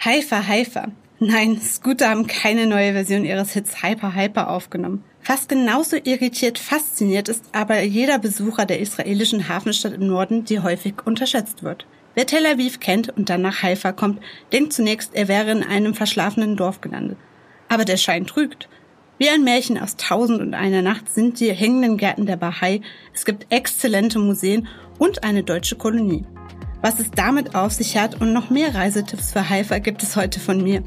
Haifa, Haifa. Nein, Scooter haben keine neue Version ihres Hits Hyper Hyper aufgenommen. Fast genauso irritiert fasziniert ist aber jeder Besucher der israelischen Hafenstadt im Norden, die häufig unterschätzt wird. Wer Tel Aviv kennt und dann nach Haifa kommt, denkt zunächst, er wäre in einem verschlafenen Dorf gelandet. Aber der Schein trügt. Wie ein Märchen aus Tausend und einer Nacht sind die hängenden Gärten der Bahai, es gibt exzellente Museen und eine deutsche Kolonie. Was es damit auf sich hat und noch mehr Reisetipps für Haifa gibt es heute von mir.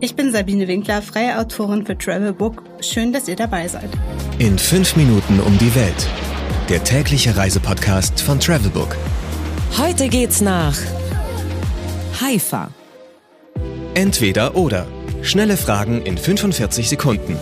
Ich bin Sabine Winkler, freie Autorin für Travelbook. Schön, dass ihr dabei seid. In fünf Minuten um die Welt. Der tägliche Reisepodcast von Travelbook. Heute geht's nach Haifa. Entweder oder. Schnelle Fragen in 45 Sekunden.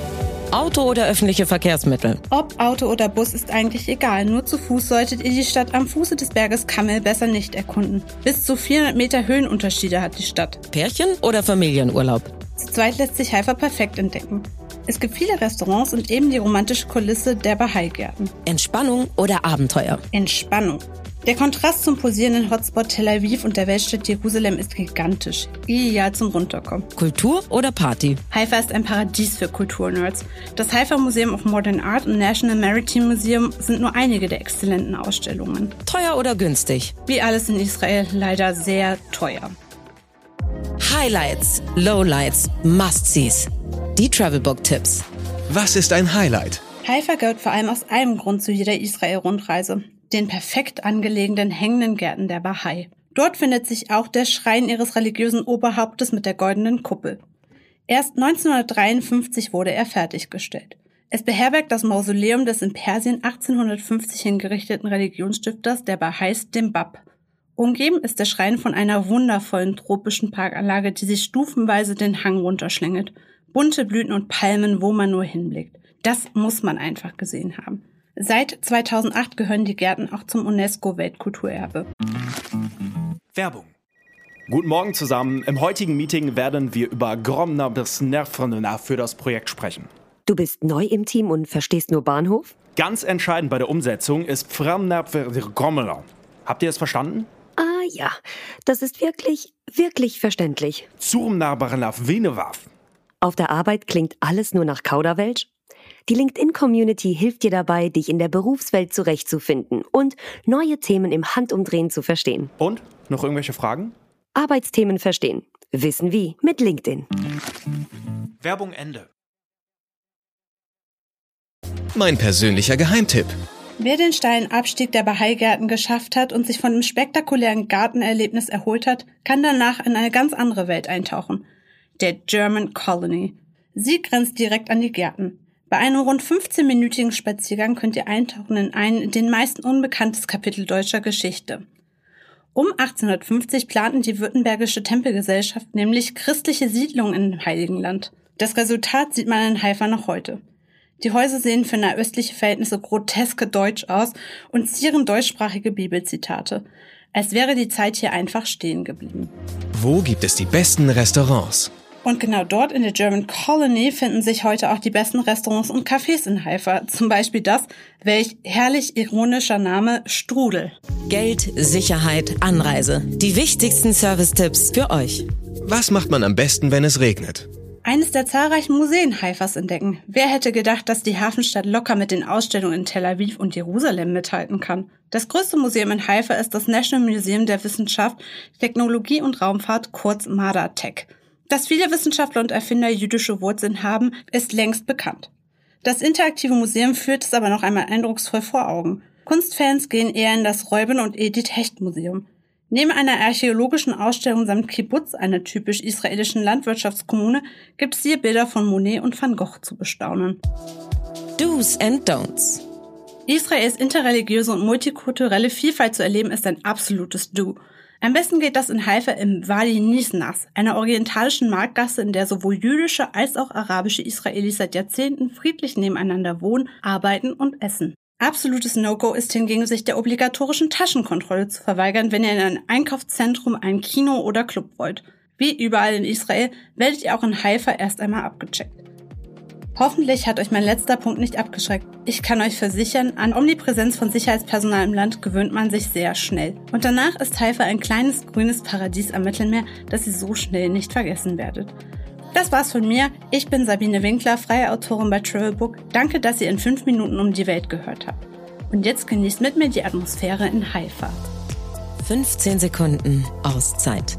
Auto oder öffentliche Verkehrsmittel? Ob Auto oder Bus ist eigentlich egal. Nur zu Fuß solltet ihr die Stadt am Fuße des Berges Kammel besser nicht erkunden. Bis zu 400 Meter Höhenunterschiede hat die Stadt. Pärchen oder Familienurlaub? Zu zweit lässt sich Haifa perfekt entdecken. Es gibt viele Restaurants und eben die romantische Kulisse der Bahai-Gärten. Entspannung oder Abenteuer? Entspannung. Der Kontrast zum posierenden Hotspot Tel Aviv und der Weltstadt Jerusalem ist gigantisch. Ideal zum Runterkommen. Kultur oder Party? Haifa ist ein Paradies für Kulturnerds. Das Haifa Museum of Modern Art und National Maritime Museum sind nur einige der exzellenten Ausstellungen. Teuer oder günstig? Wie alles in Israel leider sehr teuer. Highlights, Lowlights, Must-Sees. Die Travelbook-Tipps. Was ist ein Highlight? Haifa gehört vor allem aus einem Grund zu jeder Israel-Rundreise den perfekt angelegenen hängenden Gärten der Bahai. Dort findet sich auch der Schrein ihres religiösen Oberhauptes mit der goldenen Kuppel. Erst 1953 wurde er fertiggestellt. Es beherbergt das Mausoleum des in Persien 1850 hingerichteten Religionsstifters der Bahais, dem Bab. Umgeben ist der Schrein von einer wundervollen tropischen Parkanlage, die sich stufenweise den Hang runterschlängelt. Bunte Blüten und Palmen, wo man nur hinblickt. Das muss man einfach gesehen haben. Seit 2008 gehören die Gärten auch zum UNESCO-Weltkulturerbe. Werbung. Guten Morgen zusammen. Im heutigen Meeting werden wir über Gromner bis Nervrenna für das Projekt sprechen. Du bist neu im Team und verstehst nur Bahnhof? Ganz entscheidend bei der Umsetzung ist Gromner. Habt ihr es verstanden? Ah ja, das ist wirklich, wirklich verständlich. Zurmnarbarnaf Venewaf. Auf der Arbeit klingt alles nur nach Kauderwelsch die LinkedIn-Community hilft dir dabei, dich in der Berufswelt zurechtzufinden und neue Themen im Handumdrehen zu verstehen. Und? Noch irgendwelche Fragen? Arbeitsthemen verstehen. Wissen wie mit LinkedIn. Werbung Ende. Mein persönlicher Geheimtipp. Wer den steilen Abstieg der Bahai-Gärten geschafft hat und sich von dem spektakulären Gartenerlebnis erholt hat, kann danach in eine ganz andere Welt eintauchen. Der German Colony. Sie grenzt direkt an die Gärten. Bei einem rund 15-minütigen Spaziergang könnt ihr eintauchen in ein den meisten unbekanntes Kapitel deutscher Geschichte. Um 1850 planten die Württembergische Tempelgesellschaft nämlich christliche Siedlungen im Heiligen Land. Das Resultat sieht man in Haifa noch heute. Die Häuser sehen für nahöstliche Verhältnisse groteske deutsch aus und zieren deutschsprachige Bibelzitate. Als wäre die Zeit hier einfach stehen geblieben. Wo gibt es die besten Restaurants? Und genau dort in der German Colony finden sich heute auch die besten Restaurants und Cafés in Haifa. Zum Beispiel das, welch herrlich ironischer Name Strudel. Geld, Sicherheit, Anreise. Die wichtigsten Service-Tipps für euch. Was macht man am besten, wenn es regnet? Eines der zahlreichen Museen Haifas entdecken. Wer hätte gedacht, dass die Hafenstadt locker mit den Ausstellungen in Tel Aviv und Jerusalem mithalten kann? Das größte Museum in Haifa ist das National Museum der Wissenschaft, Technologie und Raumfahrt, kurz MADA-Tech. Dass viele Wissenschaftler und Erfinder jüdische Wurzeln haben, ist längst bekannt. Das interaktive Museum führt es aber noch einmal eindrucksvoll vor Augen. Kunstfans gehen eher in das Räuben- und Edith Hecht Museum. Neben einer archäologischen Ausstellung samt Kibbutz, einer typisch israelischen Landwirtschaftskommune, gibt es hier Bilder von Monet und Van Gogh zu bestaunen. Do's and Don'ts. Israels interreligiöse und multikulturelle Vielfalt zu erleben ist ein absolutes Do. Am besten geht das in Haifa im Wadi Nisnas, einer orientalischen Marktgasse, in der sowohl jüdische als auch arabische Israelis seit Jahrzehnten friedlich nebeneinander wohnen, arbeiten und essen. Absolutes No-Go ist hingegen, sich der obligatorischen Taschenkontrolle zu verweigern, wenn ihr in ein Einkaufszentrum, ein Kino oder Club wollt. Wie überall in Israel werdet ihr auch in Haifa erst einmal abgecheckt. Hoffentlich hat euch mein letzter Punkt nicht abgeschreckt. Ich kann euch versichern, an Omnipräsenz von Sicherheitspersonal im Land gewöhnt man sich sehr schnell. Und danach ist Haifa ein kleines grünes Paradies am Mittelmeer, das ihr so schnell nicht vergessen werdet. Das war's von mir. Ich bin Sabine Winkler, freie Autorin bei Travelbook. Danke, dass ihr in fünf Minuten um die Welt gehört habt. Und jetzt genießt mit mir die Atmosphäre in Haifa. 15 Sekunden Auszeit